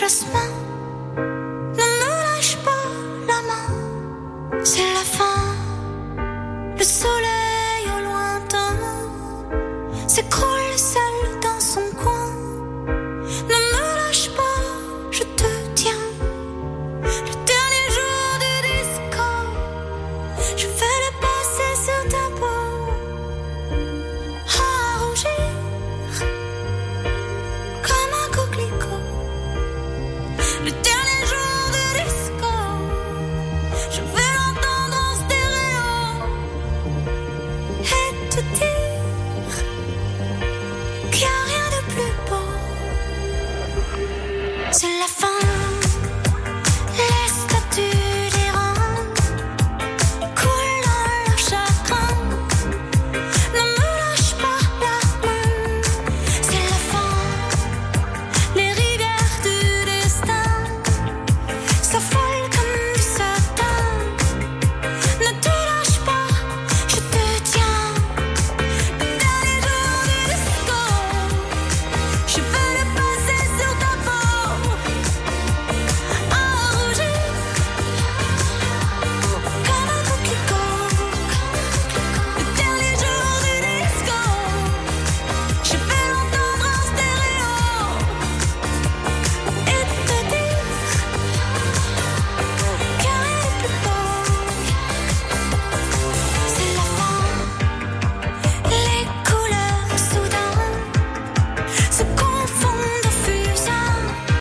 Jasmin, ne me lâche pas la main, c'est la fin. Le soleil au lointain s'écroule. qu'il n'y a rien de plus beau. C'est la